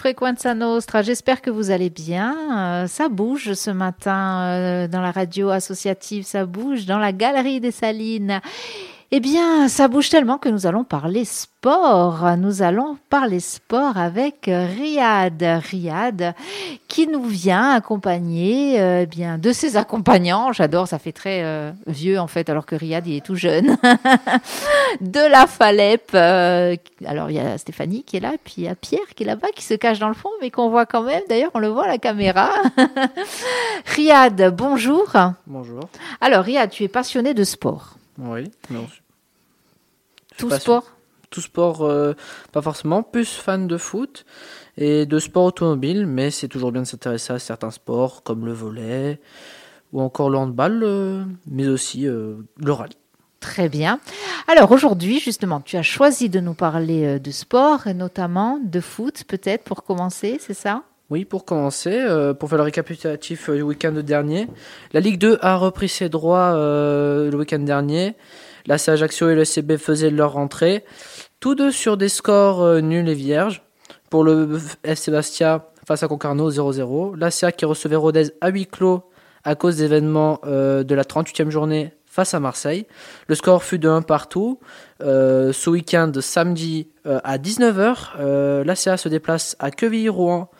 Frequenza Nostra, j'espère que vous allez bien. Euh, ça bouge ce matin euh, dans la radio associative, ça bouge dans la galerie des Salines. Eh bien, ça bouge tellement que nous allons parler sport. Nous allons parler sport avec Riyad. Riyad qui nous vient accompagner euh, eh bien de ses accompagnants. J'adore, ça fait très euh, vieux en fait, alors que Riyad il est tout jeune. de la Falep. Euh, alors il y a Stéphanie qui est là, puis il y a Pierre qui est là-bas, qui se cache dans le fond, mais qu'on voit quand même. D'ailleurs, on le voit à la caméra. Riyad, bonjour. Bonjour. Alors Riyad, tu es passionné de sport. Oui, non, tout sport Tout sport, euh, pas forcément. Plus fan de foot et de sport automobile, mais c'est toujours bien de s'intéresser à certains sports comme le volet ou encore le handball, euh, mais aussi euh, le rallye. Très bien. Alors aujourd'hui, justement, tu as choisi de nous parler de sport et notamment de foot, peut-être pour commencer, c'est ça? Oui, pour commencer, pour faire le récapitulatif du week-end dernier, la Ligue 2 a repris ses droits le week-end dernier la Ajaccio et le CB faisaient leur rentrée. Tous deux sur des scores euh, nuls et vierges. Pour le FC Bastia face à Concarneau 0-0. L'ACA qui recevait Rodez à huis clos à cause d'événements euh, de la 38e journée face à Marseille. Le score fut de 1 partout. Euh, ce week-end, samedi à 19h, l'ACA se déplace à Quevilly-Rouen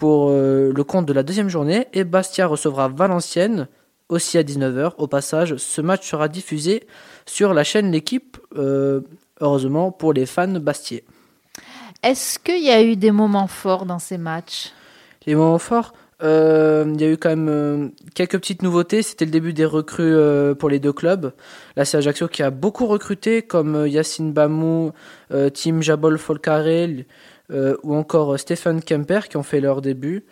pour le compte de la deuxième journée et Bastia recevra Valenciennes aussi à 19h. Au passage, ce match sera diffusé sur la chaîne L'équipe, euh, heureusement pour les fans bastiers. Est-ce qu'il y a eu des moments forts dans ces matchs? Les moments forts euh, il y a eu quand même euh, quelques petites nouveautés. C'était le début des recrues pour les deux clubs. Là, c'est Ajaccio qui a beaucoup recruté, comme Yacine Bamou, Tim Jabol Folcarel ou encore Stephen Kemper qui ont fait leur début.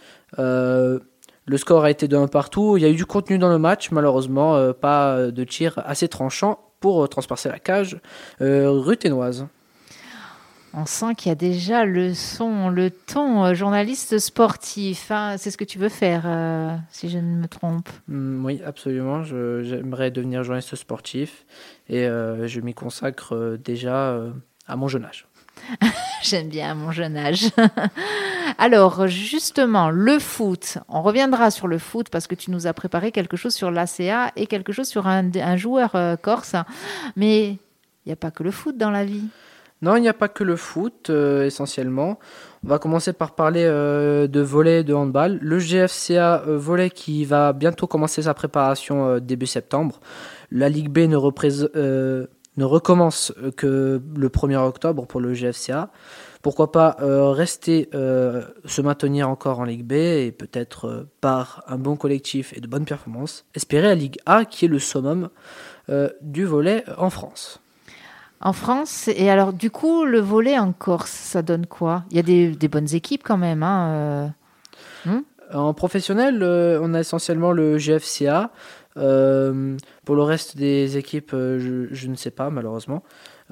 Le score a été de 1 partout. Il y a eu du contenu dans le match, malheureusement, euh, pas de tir assez tranchant pour euh, transpercer la cage euh, ruténoise. On sent qu'il y a déjà le son, le ton journaliste sportif. Hein. C'est ce que tu veux faire, si je ne me trompe. Mm, oui, absolument. J'aimerais devenir journaliste sportif et je m'y consacre déjà à mon jeune âge. J'aime bien mon jeune âge. Alors, justement, le foot, on reviendra sur le foot parce que tu nous as préparé quelque chose sur l'ACA et quelque chose sur un, joueur euh, corse. Mais il n'y a pas que le foot dans la vie. Non, il n'y a pas que le foot, euh, essentiellement. On va commencer par parler euh, de volet de handball. Le GFCA volet qui va bientôt commencer sa préparation début septembre. La Ligue B ne représente ne recommence euh, que le 1er octobre pour le GFCA. Pourquoi pas euh, rester, euh, se maintenir encore en Ligue B et peut-être par un bon collectif et de bonnes performances, espérer la Ligue A qui est le summum du volet en France. En France, et alors du coup, le volet en Corse, ça donne quoi? Il y a des, bonnes équipes quand même. Hein, hmm? En professionnel, on a essentiellement le GFCA, euh, pour le reste des équipes, euh, je, ne sais pas, malheureusement.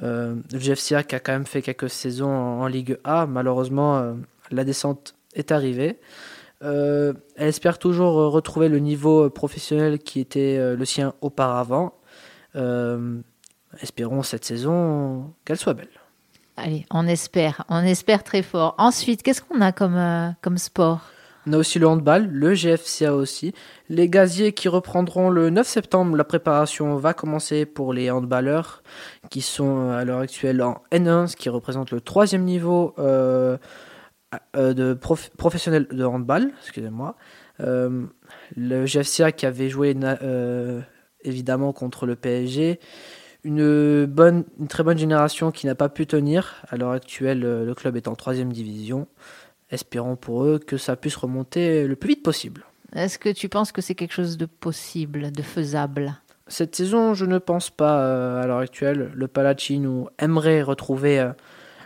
Euh, a quand même fait quelques saisons en, Ligue A, malheureusement, la descente est arrivée. elle espère toujours retrouver le niveau professionnel qui était le sien auparavant. espérons cette saison qu'elle soit belle. Allez, on espère, on espère très fort. Ensuite, qu'est-ce qu'on a comme, comme sport? On a aussi le handball, le GFCA aussi. Les gaziers qui reprendront le 9 septembre, la préparation va commencer pour les handballeurs qui sont à l'heure actuelle en N1, ce qui représente le troisième niveau euh, euh, de professionnel de handball. Excusez-moi. Euh, le GFCA qui avait joué évidemment contre le PSG. Une, bonne, une très bonne génération qui n'a pas pu tenir. À l'heure actuelle, le club est en troisième division espérons pour eux que ça puisse remonter le plus vite possible. Est-ce que tu penses que c'est quelque chose de possible, de faisable? Cette saison, je ne pense pas euh, à l'heure actuelle. Le Palacino aimerait retrouver euh,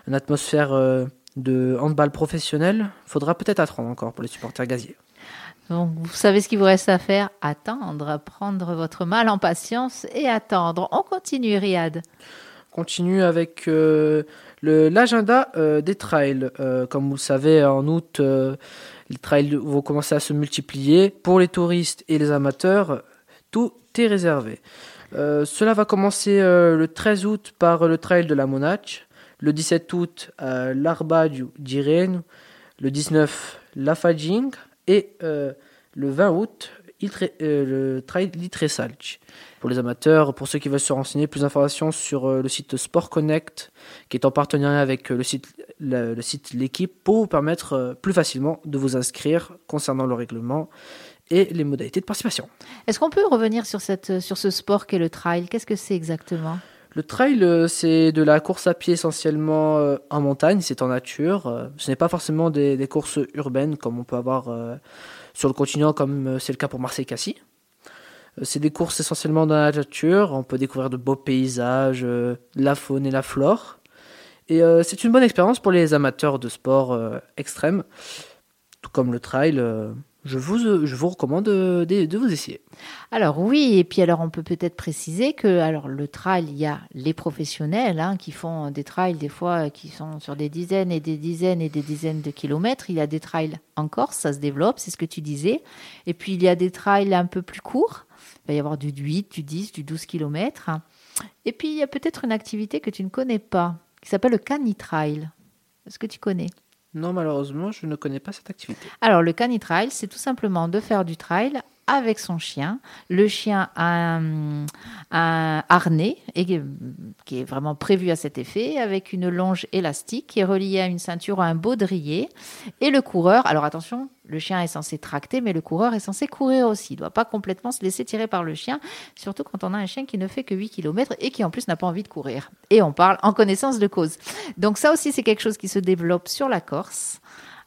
une atmosphère euh, de handball professionnel. Faudra peut-être attendre encore pour les supporters gaziers. Donc, vous savez ce qu'il vous reste à faire? Attendre, prendre votre mal en patience et attendre. On continue, Riyad. Continue avec L'agenda euh, des trails, euh, comme vous le savez, en août, euh, les trails vont commencer à se multiplier. Pour les touristes et les amateurs, tout est réservé. cela va commencer le 13 août par le trail de la Monache, le 17 août l'Arba d'Irène, Le 19, la Fajing. Et le 20 août, le trail Litresalch. Pour les amateurs, pour ceux qui veulent se renseigner, plus d'informations sur le site Sport Connect, qui est en partenariat avec le site le, site L'équipe, pour vous permettre plus facilement de vous inscrire concernant le règlement et les modalités de participation. Est-ce qu'on peut revenir sur, cette, sur ce sport qu'est le trail? Qu'est-ce que c'est exactement? Le trail, euh, c'est de la course à pied essentiellement euh, en montagne, c'est en nature. Euh, ce n'est pas forcément des, courses urbaines comme on peut avoir sur le continent, comme c'est le cas pour Marseille-Cassis. C'est des courses essentiellement dans la nature. On peut découvrir de beaux paysages, la faune et la flore. Et c'est une bonne expérience pour les amateurs de sport extrême, tout comme le trail je vous, je vous recommande de, de, vous essayer. Alors oui, et puis alors on peut peut-être préciser que alors le trail, il y a les professionnels hein, qui font des trails des fois euh, qui sont sur des dizaines et des dizaines et des dizaines de kilomètres. Il y a des trails en Corse, ça se développe, c'est ce que tu disais. Et puis il y a des trails un peu plus courts. Il va y avoir du 8, du 10, du 12 kilomètres. Et puis il y a peut-être une activité que tu ne connais pas, qui s'appelle le canitrail. Est-ce que tu connais? Non, malheureusement, je ne connais pas cette activité. Alors, le canitrail, c'est tout simplement de faire du trail avec son chien. Le chien a un, harnais et, qui est vraiment prévu à cet effet, avec une longe élastique qui est reliée à une ceinture à un baudrier. Et le coureur, alors attention, le chien est censé tracter, mais le coureur est censé courir aussi. Il ne doit pas complètement se laisser tirer par le chien, surtout quand on a un chien qui ne fait que 8 km et qui en plus n'a pas envie de courir. Et on parle en connaissance de cause. Donc ça aussi, c'est quelque chose qui se développe sur la Corse.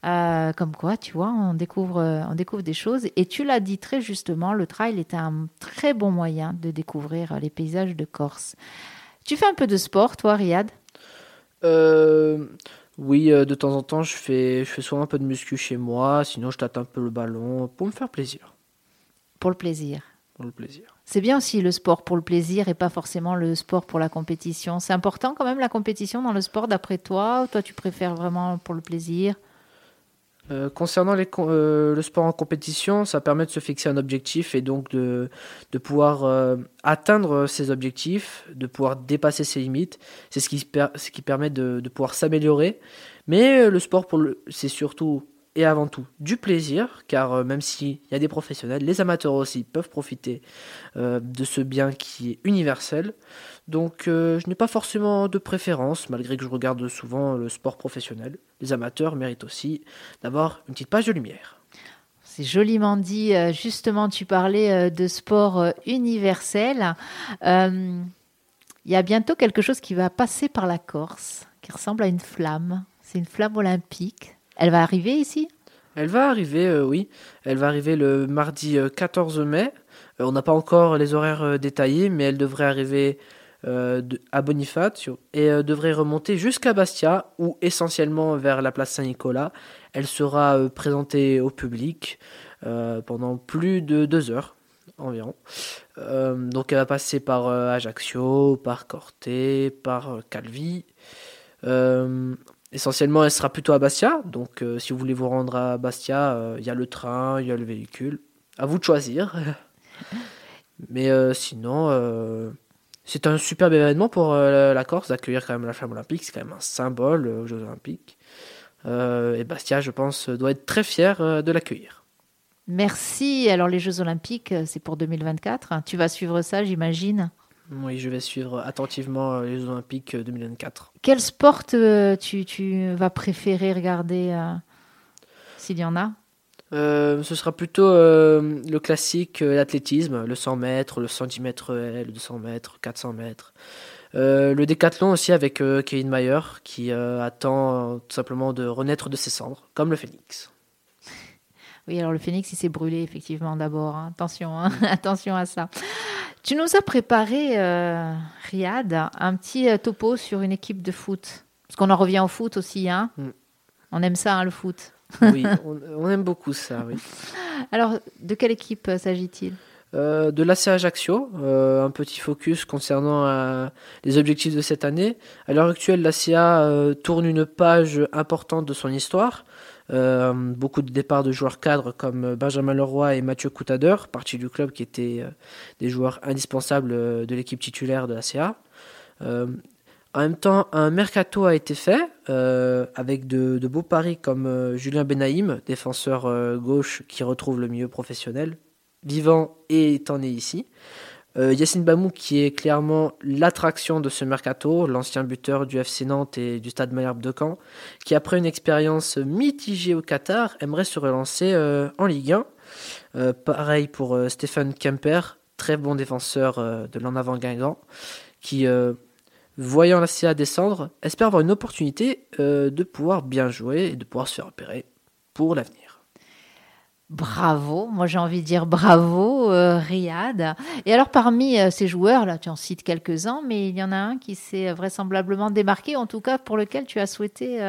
Euh, comme quoi, tu vois, on découvre, euh, on découvre des choses. Et tu l'as dit très justement, le trail est un très bon moyen de découvrir les paysages de Corse. Tu fais un peu de sport, toi, Riyad? Euh, Oui, de temps en temps, je fais, je fais souvent un peu de muscu chez moi. Sinon, je tâte un peu le ballon pour me faire plaisir. Pour le plaisir Pour le plaisir. C'est bien aussi le sport pour le plaisir et pas forcément le sport pour la compétition. C'est important quand même la compétition dans le sport d'après toi toi tu préfères vraiment pour le plaisir? Euh, concernant les, euh, le sport en compétition, ça permet de se fixer un objectif et donc de, pouvoir euh, atteindre ses objectifs, de pouvoir dépasser ses limites. C'est ce qui, ce qui permet de, de pouvoir s'améliorer. Mais le sport, c'est surtout et avant tout du plaisir, car même s'il y a des professionnels, les amateurs aussi peuvent profiter de ce bien qui est universel. Donc euh, je n'ai pas forcément de préférence, malgré que je regarde souvent le sport professionnel. Les amateurs méritent aussi d'avoir une petite page de lumière. C'est joliment dit. Euh, justement, tu parlais euh, de sport universel. Il y a bientôt quelque chose qui va passer par la Corse, qui ressemble à une flamme. C'est une flamme olympique. Elle va arriver ici? Elle va arriver, oui. Elle va arriver le mardi 14 mai. on n'a pas encore les horaires détaillés, mais elle devrait arriver euh, à Bonifacio et euh, devrait remonter jusqu'à Bastia ou essentiellement vers la place Saint-Nicolas. Elle sera euh, présentée au public pendant plus de deux heures environ. donc elle va passer par Ajaccio, par Corté, par Calvi. Essentiellement, elle sera plutôt à Bastia. Donc si vous voulez vous rendre à Bastia, il y a le train, il y a le véhicule. À vous de choisir. Mais sinon, c'est un superbe événement pour euh, la Corse d'accueillir quand même la flamme olympique. C'est quand même un symbole euh, aux Jeux olympiques. Euh, et Bastia, je pense, doit être très fier de l'accueillir. Merci. Alors les Jeux olympiques, c'est pour 2024. Tu vas suivre ça, j'imagine? Oui, je vais suivre attentivement les Jeux olympiques 2024. Quel sport tu, tu vas préférer regarder s'il y en a? Euh, ce sera plutôt euh, le classique, euh, l'athlétisme, le 100 mètres, le 110 mètres le 200 mètres, 400 mètres. le décathlon aussi avec Kevin Mayer qui attend tout simplement de renaître de ses cendres, comme le phénix. Oui, alors le phénix, il s'est brûlé effectivement d'abord. Hein. Attention, hein. attention à ça. Tu nous as préparé, Riyad, un petit topo sur une équipe de foot. Parce qu'on en revient au foot aussi. Hein. Mm. On aime ça, le foot. Oui, on, aime beaucoup ça, oui. Alors, de quelle équipe euh, s'agit-il? Euh, de l'ACA Ajaccio, euh, un petit focus concernant les objectifs de cette année. À l'heure actuelle, l'ACA tourne une page importante de son histoire. Beaucoup de départs de joueurs cadres comme Benjamin Leroy et Mathieu Coutader, partis du club qui étaient des joueurs indispensables de l'équipe titulaire de l'ACA. En même temps, un mercato a été fait euh, avec de, de, beaux paris comme euh, Julien Benaïm, défenseur euh, gauche qui retrouve le milieu professionnel, vivant et étant né ici. Yacine Bamou qui est clairement l'attraction de ce mercato, l'ancien buteur du FC Nantes et du Stade Malherbe de Caen, qui après une expérience mitigée au Qatar aimerait se relancer en Ligue 1. pareil pour Stéphane Kemper, très bon défenseur de l'en avant Guingamp, qui voyant la CA descendre, espère avoir une opportunité euh, de pouvoir bien jouer et de pouvoir se faire repérer pour l'avenir. Bravo, moi j'ai envie de dire bravo euh, Riyad. Et alors parmi euh, ces joueurs, là tu en cites quelques-uns, mais il y en a un qui s'est vraisemblablement démarqué, en tout cas pour lequel tu as souhaité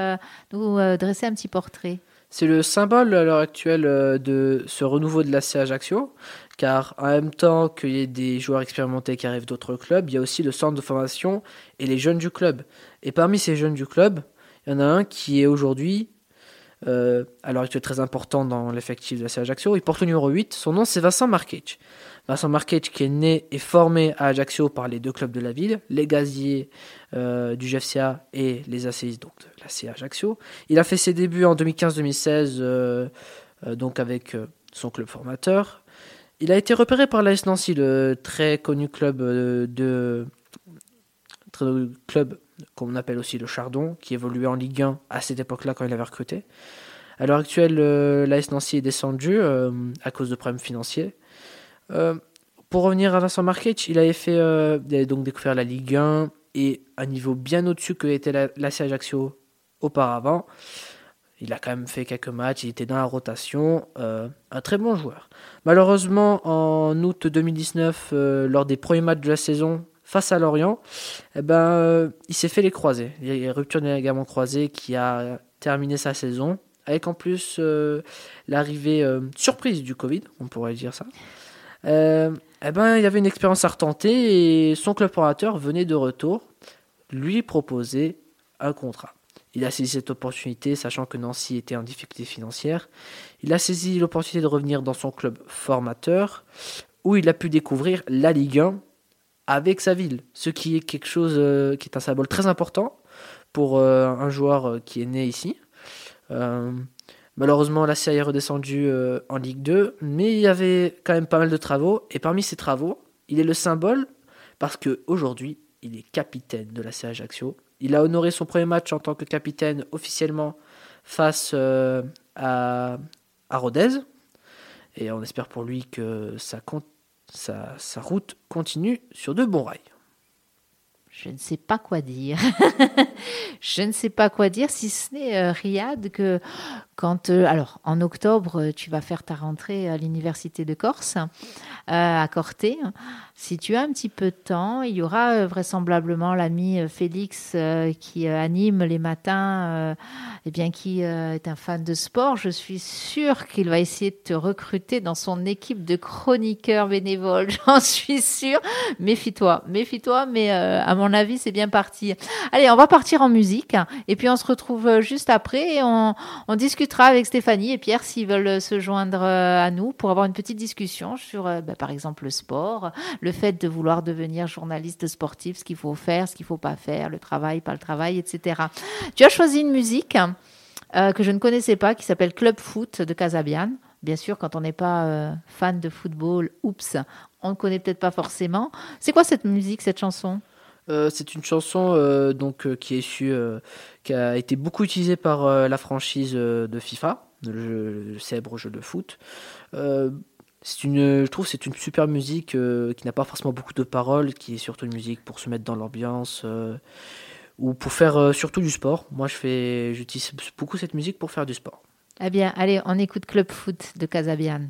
nous dresser un petit portrait. C'est le symbole à l'heure actuelle de ce renouveau de la CA Ajaccio car en même temps qu'il y ait des joueurs expérimentés qui arrivent d'autres clubs, il y a aussi le centre de formation et les jeunes du club. Et parmi ces jeunes du club, il y en a un qui est aujourd'hui, euh, à l'heure actuelle très important dans l'effectif de la Ajaccio, il porte le numéro 8, son nom c'est Vincent Markic. Vincent Markic qui est né et formé à Ajaccio par les deux clubs de la ville, les Gaziers euh, du GFCA et les ACIS donc de la CA Ajaccio. Il a fait ses débuts en 2015-2016 euh, donc avec son club formateur. Il a été repéré par l'AS Nancy, le très connu club euh, de club qu'on appelle aussi le Chardon, qui évoluait en Ligue 1 à cette époque-là quand il avait recruté. À l'heure actuelle, euh, l'AS Nancy est descendu euh, à cause de problèmes financiers. pour revenir à Vincent Markic, il avait fait donc découvert la Ligue 1 et un niveau bien au-dessus que était la, la Ajaccio auparavant. Il a quand même fait quelques matchs, il était dans la rotation, euh, un très bon joueur. Malheureusement, en août 2019, euh, lors des premiers matchs de la saison face à Lorient, eh ben, euh, il s'est fait les croisés. Il y a rupture des ligaments croisés qui a terminé sa saison, avec en plus l'arrivée surprise du Covid, on pourrait dire ça. eh ben, il y avait une expérience à retenter et son club formateur venait de retour lui proposer un contrat. Il a saisi cette opportunité, sachant que Nancy était en difficulté financière. Il a saisi l'opportunité de revenir dans son club formateur, où il a pu découvrir la Ligue 1 avec sa ville, ce qui est quelque chose euh, qui est un symbole très important pour euh, un joueur euh, qui est né ici. malheureusement, la série est redescendue en Ligue 2, mais il y avait quand même pas mal de travaux, et parmi ces travaux, il est le symbole parce qu'aujourd'hui, il est capitaine de la série Ajaccio il a honoré son premier match en tant que capitaine officiellement face à, à, Rodez. Et on espère pour lui que sa, route continue sur de bons rails. Je ne sais pas quoi dire. je ne sais pas quoi dire, si ce n'est, euh, Riyad, que Euh, alors, en octobre, tu vas faire ta rentrée à l'Université de Corse, à Corté. Si tu as un petit peu de temps, il y aura vraisemblablement l'ami Félix qui anime les matins, et bien qui est un fan de sport. Je suis sûre qu'il va essayer de te recruter dans son équipe de chroniqueurs bénévoles. J'en suis sûre. Méfie-toi, méfie-toi, mais à mon avis, c'est bien parti. Allez, on va partir en musique et puis on se retrouve euh, juste après et on, discutera avec Stéphanie et Pierre s'ils veulent se joindre euh, à nous pour avoir une petite discussion sur, euh, bah, par exemple, le sport, le fait de vouloir devenir journaliste sportif, ce qu'il faut faire, ce qu'il faut pas faire, le travail, pas le travail, etc. Tu as choisi une musique que je ne connaissais pas qui s'appelle Club Foot de Casabian. Bien sûr, quand on n'est pas fan de football, oups, on ne connaît peut-être pas forcément. C'est quoi cette musique, cette chanson? Euh, c'est une chanson euh, donc euh, qui a été beaucoup utilisée par la franchise de FIFA, le, célèbre jeu de foot. c'est une, je trouve, c'est une super musique qui n'a pas forcément beaucoup de paroles, qui est surtout une musique pour se mettre dans l'ambiance ou pour faire surtout du sport. Moi, je fais, j'utilise beaucoup cette musique pour faire du sport. Eh bien, allez, on écoute Club Foot de Casabian.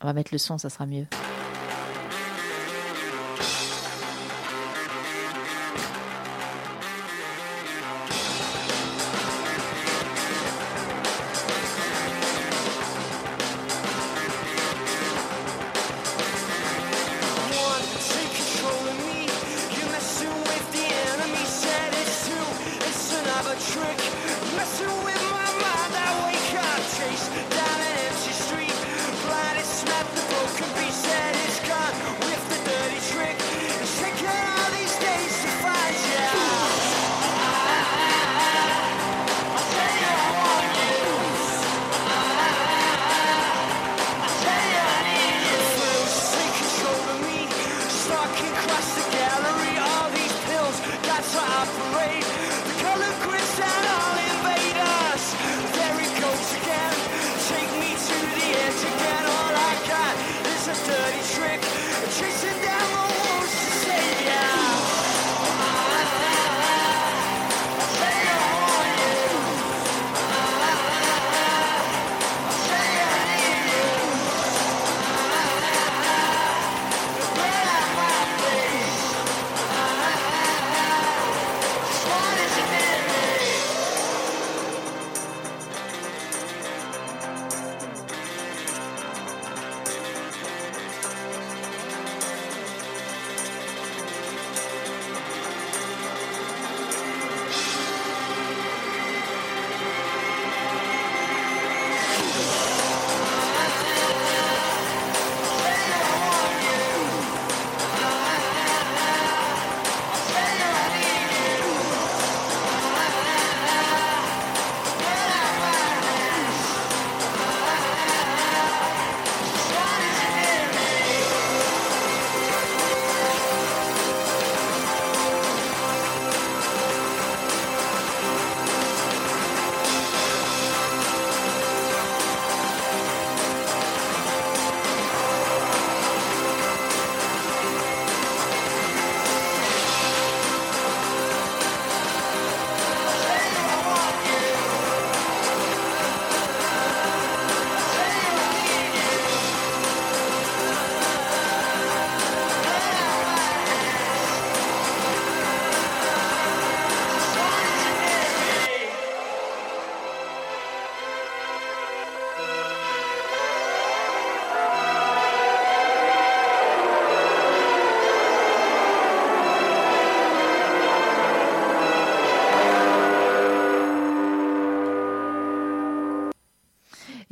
On va mettre le son, ça sera mieux.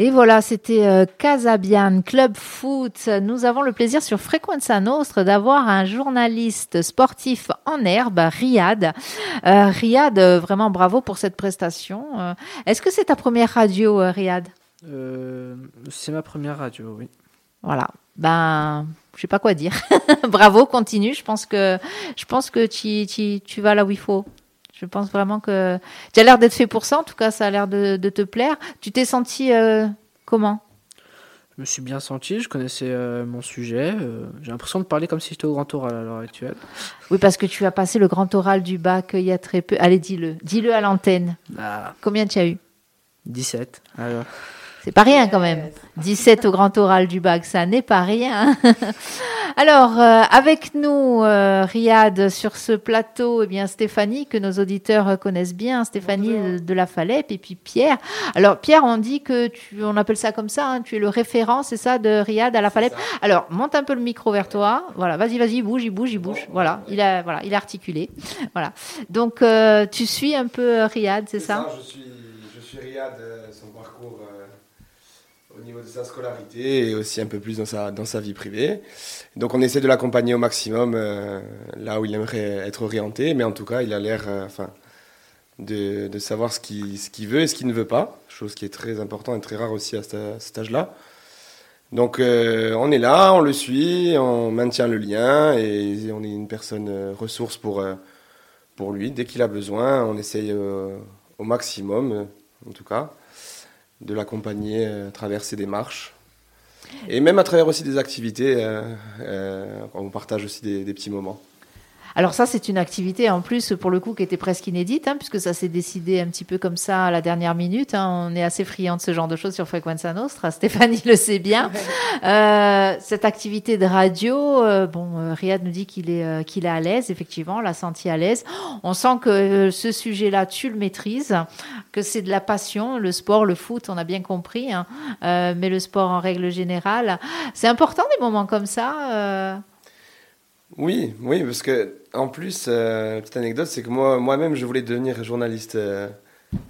Et voilà, c'était euh, Casabian Club Foot. Nous avons le plaisir sur Frequenza Nostre d'avoir un journaliste sportif en herbe, Riyad. Euh, Riyad, euh, vraiment bravo pour cette prestation. Euh, Est-ce que c'est ta première radio, Riyad? C'est ma première radio, oui. Voilà. Ben, je sais pas quoi dire. bravo, continue. Je pense que, je pense que tu, tu, tu vas là où il faut. Je pense vraiment que tu as l'air d'être fait pour ça. En tout cas, ça a l'air de, de te plaire. Tu t'es senti euh, comment? Je me suis bien senti, je connaissais euh, mon sujet. euh, J'ai l'impression de parler comme si j'étais au grand oral à l'heure actuelle. Oui, parce que tu as passé le grand oral du bac il y a très peu. Allez, dis-le. Dis-le à l'antenne. Ah, Combien tu as eu? 17. Alors, C'est pas rien quand même. 17 au grand oral du bac, ça n'est pas rien. Alors, euh, avec nous, euh, Riyad, sur ce plateau, eh bien Stéphanie, que nos auditeurs connaissent bien, Stéphanie de, de la Falep, et puis Pierre. Alors, Pierre, on dit que tu, on appelle ça comme ça, hein, tu es le référent, c'est ça, de Riyad à la Falep. Alors, monte un peu le micro vers toi. Voilà, vas-y, vas-y, bouge, il bouge, il bouge. Voilà, il a, voilà, il a articulé. Voilà. Donc, euh, tu suis un peu euh, Riyad, c'est ça je suis, je suis Riyad, euh, son parcours euh, au niveau de sa scolarité et aussi un peu plus dans sa, dans sa vie privée. Donc on essaie de l'accompagner au maximum euh, là où il aimerait être orienté, mais en tout cas il a l'air euh, de, de savoir ce qu'il ce qu'il veut et ce qu'il ne veut pas, chose qui est très importante et très rare aussi à, ce- à cet âge-là. Donc euh, on est là, on le suit, on maintient le lien et on est une personne ressource pour, pour lui. Dès qu'il a besoin, on essaye au maximum, en tout cas, de l'accompagner euh, à travers ses démarches. Et même à travers aussi des activités, euh, euh, on partage aussi des, des petits moments. Alors ça, c'est une activité en plus pour le coup qui était presque inédite, hein, puisque ça s'est décidé un petit peu comme ça à la dernière minute. hein. On est assez friand de ce genre de choses sur Frequenza Nostra. Stéphanie le sait bien. Euh, cette activité de radio, euh, bon, euh, Riyad nous dit qu'il est euh, qu'il est à l'aise. Effectivement, on l'a senti à l'aise. On sent que ce sujet-là, tu le maîtrises, que c'est de la passion, le sport, le foot, on a bien compris, hein, mais le sport en règle générale, c'est important des moments comme ça. Oui, oui, parce que en plus, euh, petite anecdote, c'est que moi, moi-même, je voulais devenir journaliste euh,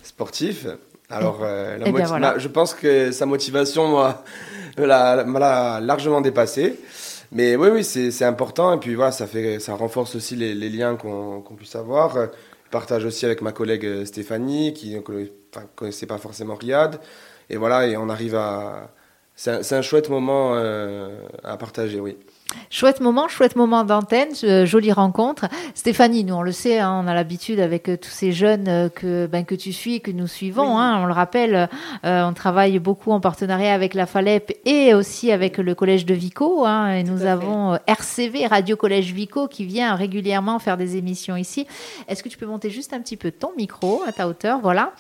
sportif. Alors, euh, la Eh bien, moti- voilà. la- je pense que sa motivation moi, l'a l'a largement dépassé. Mais oui, oui, c'est c'est important. Et puis voilà, ça fait, ça renforce aussi les, les liens qu'on qu'on puisse avoir. Je partage aussi avec ma collègue euh, Stéphanie, qui ne enfin, connaissait pas forcément Riyad. Et voilà, et on arrive à. C'est un, c'est un chouette moment à partager, oui. Chouette moment, chouette moment d'antenne, jolie rencontre. Stéphanie, nous on le sait, hein, on a l'habitude avec euh, tous ces jeunes euh, que ben, que tu suis, et que nous suivons. hein, on le rappelle, euh, on travaille beaucoup en partenariat avec la Falep et aussi avec le collège de Vico. hein, et nous fait. avons RCV Radio Collège Vico qui vient régulièrement faire des émissions ici. Est-ce que tu peux monter juste un petit peu ton micro à ta hauteur, voilà.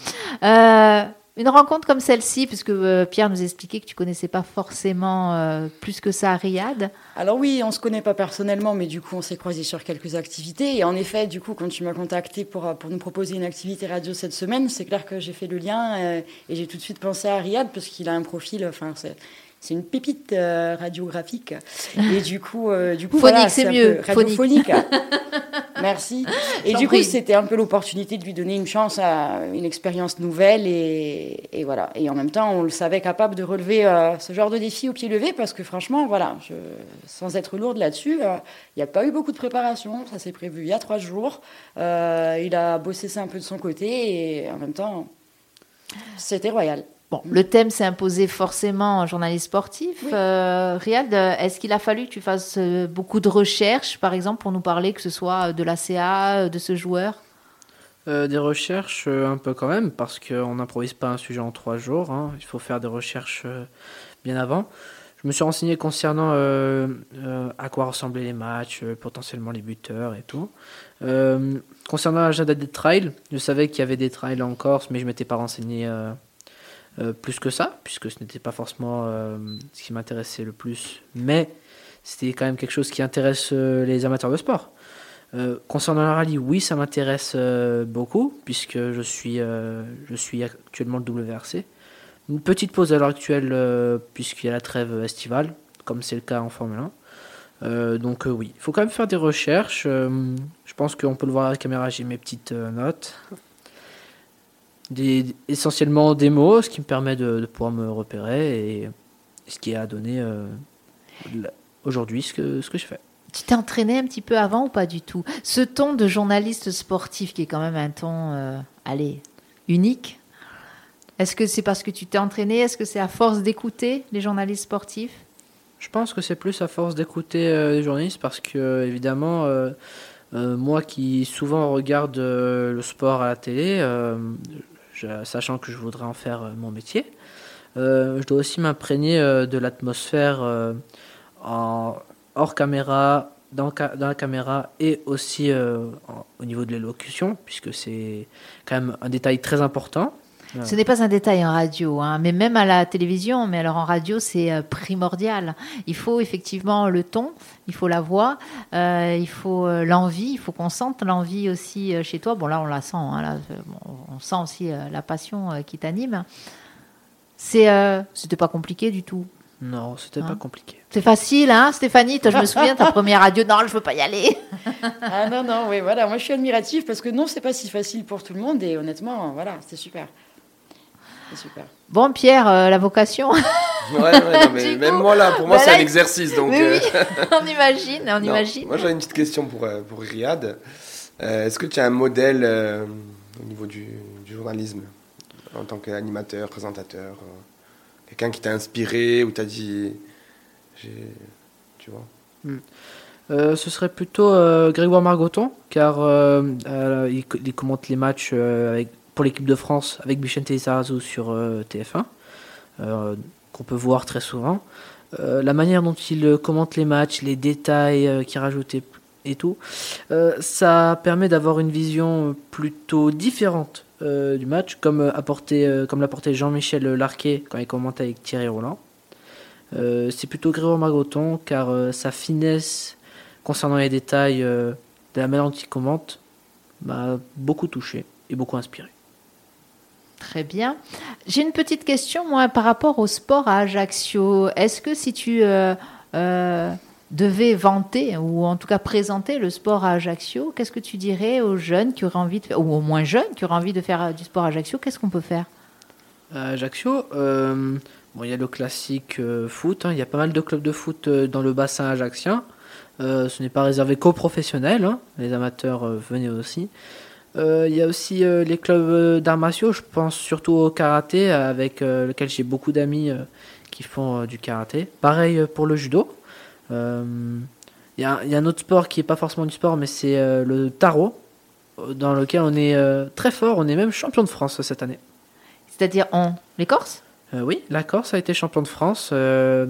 Euh, une rencontre comme celle-ci, puisque euh, Pierre nous expliquait que tu connaissais pas forcément euh, plus que ça Riyad. Alors oui, on se connaît pas personnellement, mais du coup, on s'est croisés sur quelques activités. Et en effet, du coup, quand tu m'as contacté pour, euh, pour nous proposer une activité radio cette semaine, c'est clair que j'ai fait le lien et j'ai tout de suite pensé à Riyad parce qu'il a un profil, enfin. C'est une pépite euh, radiographique. Et du coup, euh, du coup Phonique, voilà, c'est mieux. radiophonique. Merci. Et du coup, c'était un peu l'opportunité de lui donner une chance à une expérience nouvelle. Et, et voilà. Et en même temps, on le savait capable de relever euh, ce genre de défi au pied levé parce que franchement, voilà, je- sans être lourde là-dessus, euh, il n'y a pas eu beaucoup de préparation. Ça s'est prévu il y a trois jours. Il a bossé ça un peu de son côté et en même temps, c'était royal. Bon, le thème s'est imposé forcément en journaliste sportif. Oui. Euh, Riyad, est-ce qu'il a fallu que tu fasses euh, beaucoup de recherches, par exemple, pour nous parler, que ce soit de l'ACA, euh, de ce joueur? Euh, des recherches un peu quand même, parce qu'on n'improvise pas un sujet en trois jours. hein. Il faut faire des recherches bien avant. Je me suis renseigné concernant euh, euh, à quoi ressemblaient les matchs, euh, potentiellement les buteurs et tout. Euh, concernant l'agenda des trails, je savais qu'il y avait des trails en Corse, mais je m'étais pas renseigné euh, plus que ça, puisque ce n'était pas forcément euh, ce qui m'intéressait le plus. Mais c'était quand même quelque chose qui intéresse euh, les amateurs de sport. Concernant la rallye, oui, ça m'intéresse beaucoup, puisque je suis, je suis actuellement le WRC. Une petite pause à l'heure actuelle, puisqu'il y a la trêve estivale, comme c'est le cas en Formule 1. Euh, donc oui, il faut quand même faire des recherches. je pense qu'on peut le voir à la caméra, j'ai mes petites notes. Des, essentiellement des mots, ce qui me permet de, de pouvoir me repérer et ce qui a donné euh, aujourd'hui ce que, ce que je fais. Tu t'es entraîné un petit peu avant ou pas du tout? Ce ton de journaliste sportif qui est quand même un ton, euh, allez, unique. Est-ce que c'est parce que tu t'es entraîné? Est-ce que c'est à force d'écouter les journalistes sportifs? Je pense que c'est plus à force d'écouter euh, les journalistes parce que, évidemment, euh, euh, moi qui souvent regarde le sport à la télé, sachant que je voudrais en faire euh, mon métier, euh, je dois aussi m'imprégner euh, de l'atmosphère hors caméra, dans, la caméra et aussi au niveau de l'élocution, puisque c'est quand même un détail très important. Ouais. Ce n'est pas un détail en radio, hein, mais même à la télévision, mais alors en radio, c'est euh, primordial. Il faut effectivement le ton, il faut la voix, euh, il faut euh, l'envie, il faut qu'on sente l'envie aussi chez toi. Bon, là, on la sent, hein, là, bon, on sent aussi la passion qui t'anime. C'est, euh, c'était pas compliqué du tout. Non, c'était Hein pas compliqué. C'est facile, hein, Stéphanie? Toi, je me souviens, ta première radio, non, je veux pas y aller. Ah non, non, oui, voilà, moi je suis admirative parce que non, c'est pas si facile pour tout le monde et honnêtement, voilà, c'est super. Super. Bon, Pierre, euh, la vocation, Ouais, ouais, non, mais même coup, moi là, pour moi bah c'est un exercice. Donc, Mais euh, oui, on imagine, on non. imagine. Moi j'avais une petite question pour, euh, pour Riyad. Euh, Est-ce que tu as un modèle euh, au niveau du, du journalisme en tant qu'animateur, présentateur euh, Quelqu'un qui t'a inspiré ou t'a dit. Tu vois? Euh, ce serait plutôt euh, Grégoire Margoton, car euh, euh, il, il commente les matchs euh, avec, pour l'équipe de France avec Vicente Lizarazu sur euh, TF1, euh, qu'on peut voir très souvent. Euh, la manière dont il commente les matchs, les détails qu'il rajoute et, tout, ça permet d'avoir une vision plutôt différente du match, comme, apporté, euh, l'apportait Jean-Michel Larquet quand il commentait avec Thierry Roland. C'est plutôt Grégoire Margoton, car sa finesse concernant les détails de la manière dont il commente m'a beaucoup touché et beaucoup inspiré. Très bien. J'ai une petite question, moi, par rapport au sport à Ajaccio. Est-ce que si tu euh, euh, devais vanter, ou en tout cas présenter le sport à Ajaccio, qu'est-ce que tu dirais aux jeunes qui auraient envie ou aux moins jeunes qui auraient envie de faire euh, du sport à Ajaccio Qu'est-ce qu'on peut faire? Ajaccio, bon, il y a le classique foot, hein, il y a pas mal de clubs de foot dans le bassin ajaccien. Ce n'est pas réservé qu'aux professionnels, hein, les amateurs venaient aussi. Euh, il y a aussi euh, les clubs euh, d'arts martiaux, je pense surtout au karaté, avec lequel j'ai beaucoup d'amis qui font du karaté. Pareil pour le judo. Il y, a, il y a un autre sport qui n'est pas forcément du sport, mais c'est le tarot, dans lequel on est très fort, on est même champion de France cette année. C'est-à-dire on les Corses? Euh, oui, la Corse a été champion de France. Euh,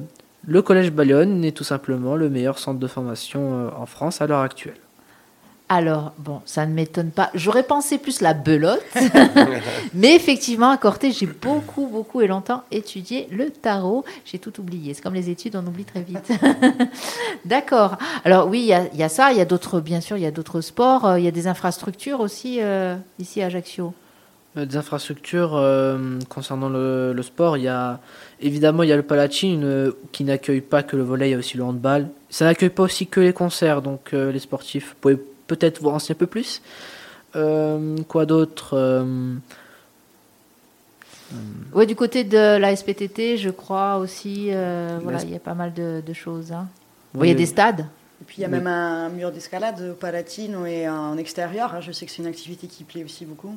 le Collège Bayonne est tout simplement le meilleur centre de formation en France à l'heure actuelle. Alors, bon, ça ne m'étonne pas. J'aurais pensé plus la belote. Mais effectivement, à Corté, j'ai beaucoup, beaucoup et longtemps étudié le tarot. J'ai tout oublié. C'est comme les études, on oublie très vite. D'accord. Alors oui, il y a, il y a ça. Il y a d'autres, bien sûr, il y a d'autres sports. Euh, Il y a des infrastructures aussi euh, ici à Ajaccio. Euh, Des infrastructures euh, concernant le, le sport, il y a évidemment il y a le Palatine euh, qui n'accueille pas que le volley, il y a aussi le handball. Ça n'accueille pas aussi que les concerts, donc euh, les sportifs pouvaient peut-être vous renseigner un peu plus. Euh, quoi d'autre euh, Ouais, du côté de la SPTT, je crois aussi. euh, voilà, il y a pas mal de, de choses. hein. oui, il y a des stades. Et puis il y a Oui. même un mur d'escalade au Palatino et en extérieur. hein. Je sais que c'est une activité qui plaît aussi beaucoup.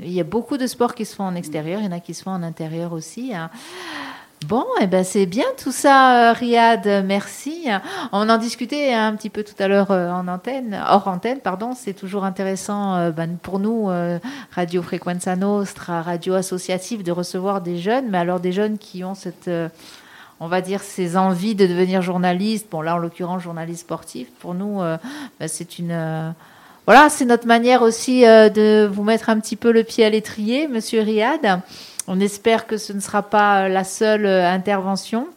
Il y a beaucoup de sports qui se font en extérieur, il y en a qui se font en intérieur aussi. hein. Bon, eh ben c'est bien tout ça, euh, Riyad. Merci. On en discutait un petit peu tout à l'heure euh, en antenne, hors antenne, pardon. C'est toujours intéressant euh, ben, pour nous, Radio Frequenza Nostra, radio associative, de recevoir des jeunes, mais alors des jeunes qui ont cette, on va dire, ces envies de devenir journaliste. Bon, là, en l'occurrence, journaliste sportif. Pour nous, ben, c'est une voilà, c'est notre manière aussi de vous mettre un petit peu le pied à l'étrier, Monsieur Riyad. On espère que ce ne sera pas euh, la seule euh, intervention.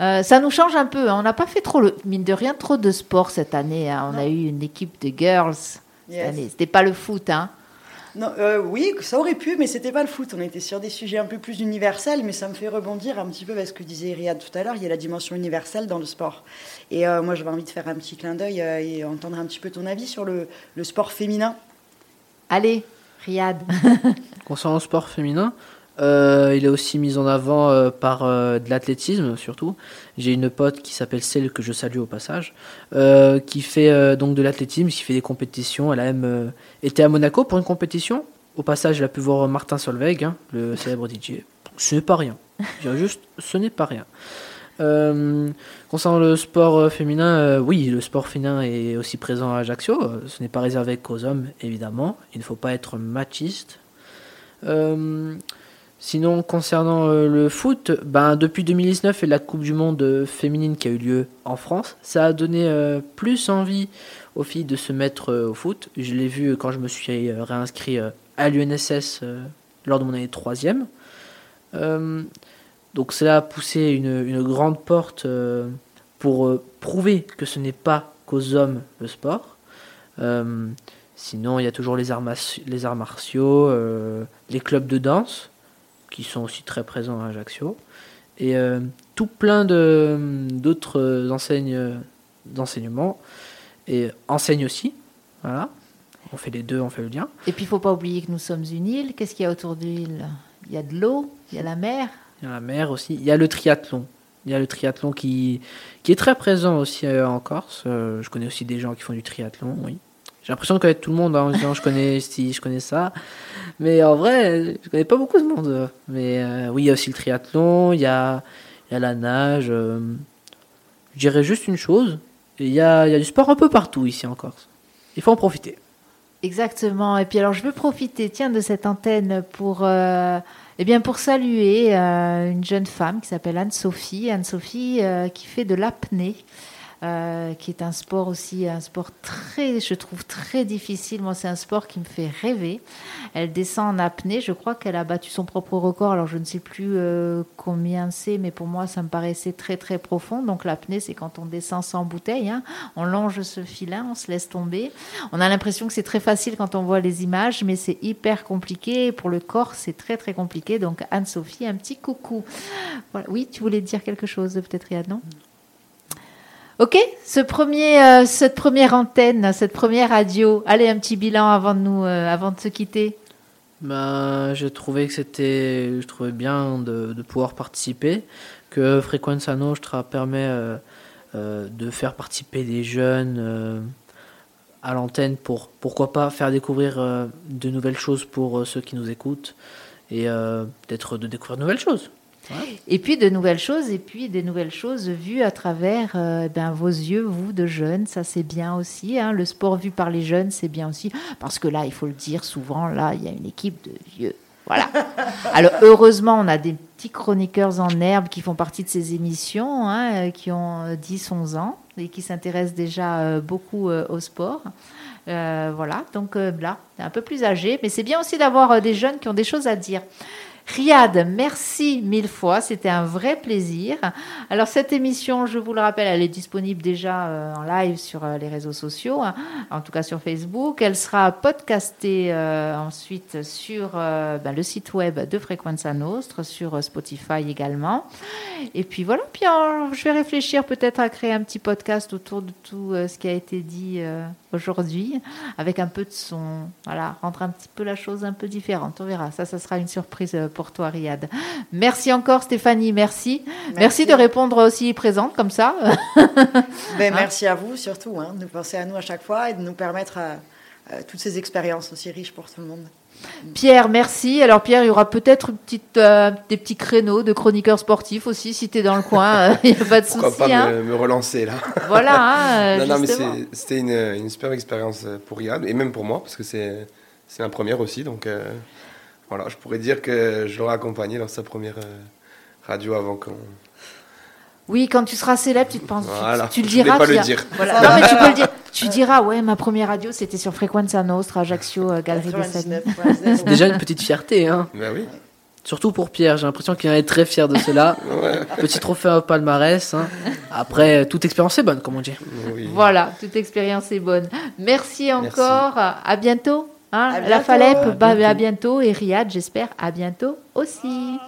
Euh, ça nous change un peu. hein. On n'a pas fait trop, le, mine de rien, trop de sport cette année. hein. On Non. a eu une équipe de girls cette Yes. année. C'était pas le foot, hein. Non, euh, oui, ça aurait pu, mais c'était pas le foot. On était sur des sujets un peu plus universels, mais ça me fait rebondir un petit peu parce que disait Riyad tout à l'heure. Il y a la dimension universelle dans le sport. Et euh, moi, j'avais envie de faire un petit clin d'œil euh, et entendre un petit peu ton avis sur le, le sport féminin. Allez, Riyad. Concernant le sport féminin, euh, il est aussi mis en avant euh, par euh, de l'athlétisme surtout. J'ai une pote qui s'appelle Celle que je salue au passage, qui fait donc de l'athlétisme, qui fait des compétitions. Elle a même été à Monaco pour une compétition. Au passage, elle a pu voir Martin Solveig, hein, le célèbre DJ. Ce n'est pas rien. Je juste, ce n'est pas rien. Concernant le sport féminin, oui, le sport féminin est aussi présent à Ajaccio. Ce n'est pas réservé qu'aux hommes, évidemment. Il ne faut pas être machiste. Sinon, concernant euh, le foot, ben, depuis 2019 et la Coupe du Monde euh, féminine qui a eu lieu en France, ça a donné euh, plus envie aux filles de se mettre au foot. Je l'ai vu quand je me suis réinscrit à l'UNSS lors de mon année de troisième. Euh, donc cela a poussé une, grande porte pour prouver que ce n'est pas qu'aux hommes le sport. Sinon, il y a toujours les arts, martiaux, les clubs de danse, qui sont aussi très présents à Ajaccio, et euh, tout plein d'autres enseignes d'enseignement, et enseignes aussi. Voilà. On fait les deux, on fait le lien. Et puis, il faut pas oublier que nous sommes une île. Qu'est-ce qu'il y a autour de l'île? Il y a de l'eau, il y a la mer. Il y a la mer aussi. Il y a le triathlon. Il y a le triathlon qui, qui est très présent aussi euh, en Corse. Euh, je connais aussi des gens qui font du triathlon, oui. J'ai l'impression de connaître tout le monde hein, en disant je connais ci, je connais ça. Mais en vrai, je connais pas beaucoup de monde. Mais euh, oui, il y a aussi le triathlon, il y a, y a la nage. euh, je dirais juste une chose. Il y a, y a du sport un peu partout ici en Corse. Il faut en profiter. Exactement. Et puis alors, je veux profiter, tiens, de cette antenne pour, euh, eh bien, pour saluer une jeune femme qui s'appelle Anne-Sophie. Anne-Sophie qui fait de l'apnée. Euh, qui est un sport aussi, un sport très, je trouve très difficile. Moi, c'est un sport qui me fait rêver. Elle descend en apnée. Je crois qu'elle a battu son propre record. Alors, je ne sais plus euh, combien c'est, mais pour moi, ça me paraissait très, très profond. Donc, l'apnée, c'est quand on descend sans bouteille. hein. On longe ce filin, on se laisse tomber. On a l'impression que c'est très facile quand on voit les images, mais c'est hyper compliqué. Pour le corps, c'est très, très compliqué. Donc, Anne-Sophie, un petit coucou. Oui, tu voulais dire quelque chose, peut-être, Riyad, non? Ok, ce premier, euh, cette première antenne, cette première radio. Allez, un petit bilan avant de nous, euh, avant de se quitter. Ben, j'ai trouvé que c'était, je trouvais bien de, pouvoir participer, que Frequenza Nostra permet euh, de faire participer des jeunes à l'antenne pour, pourquoi pas, faire découvrir de nouvelles choses pour ceux qui nous écoutent et peut-être de découvrir de nouvelles choses. Et puis de nouvelles choses, et puis des nouvelles choses vues à travers euh, ben, vos yeux, vous, de jeunes. Ça, c'est bien aussi. hein. Le sport vu par les jeunes, c'est bien aussi. Parce que là, il faut le dire souvent, là, il y a une équipe de vieux. Voilà. Alors, heureusement, on a des petits chroniqueurs en herbe qui font partie de ces émissions, hein, euh, qui ont euh, 10, 11 ans et qui s'intéressent déjà euh, beaucoup euh, au sport. Euh, voilà, donc euh, là, un peu plus âgé, mais c'est bien aussi d'avoir euh, des jeunes qui ont des choses à dire. Riyad, merci mille fois, c'était un vrai plaisir. Alors cette émission, je vous le rappelle, elle est disponible déjà euh, en live sur euh, les réseaux sociaux, hein, en tout cas sur Facebook. Elle sera podcastée euh, ensuite sur ben, le site web de Frequenza Nostre, sur Spotify également. Et puis voilà, puis je vais réfléchir peut-être à créer un petit podcast autour de tout ce qui a été dit aujourd'hui, avec un peu de son, voilà, rendre un petit peu la chose un peu différente. On verra, ça, ça sera une surprise pour toi, Riyad. Merci encore, Stéphanie, merci. Merci, Merci. de répondre aussi présente comme ça. Ben, Hein merci à vous surtout hein, de penser à nous à chaque fois et de nous permettre euh, euh, toutes ces expériences aussi riches pour tout le monde. Pierre, merci. Alors Pierre, il y aura peut-être une petite, euh, des petits créneaux de chroniqueurs sportifs aussi, si tu es dans le coin, euh, il n'y a pas de Pourquoi souci. pas hein. me, me relancer là? Voilà, hein, euh, Non, non, mais c'était une, une super expérience euh, pour Riyad et même pour moi parce que c'est c'est ma première aussi. Donc euh, voilà, je pourrais dire que je l'aurais accompagné dans sa première euh, radio avant qu'on. Oui, quand tu seras célèbre, tu te penses, tu- Voilà, tu, le je diras. pas tu le diras- dire. Voilà. Non, mais tu peux le dire. Tu diras, ouais, ma première radio, c'était sur Frequenza Nostra, Ajaccio, euh, Galerie des Salines. 99.0. C'est déjà une petite fierté, hein. Ben oui. Surtout pour Pierre, j'ai l'impression qu'il est très fier de cela. Ouais. Petit trophée au palmarès. hein. Après, toute expérience est bonne, comme on dit. oui. Voilà, toute expérience est bonne. Merci encore. À bientôt. Hein. À La bientôt. Falep, À bah, à bientôt. Et Riyad, j'espère, à bientôt aussi.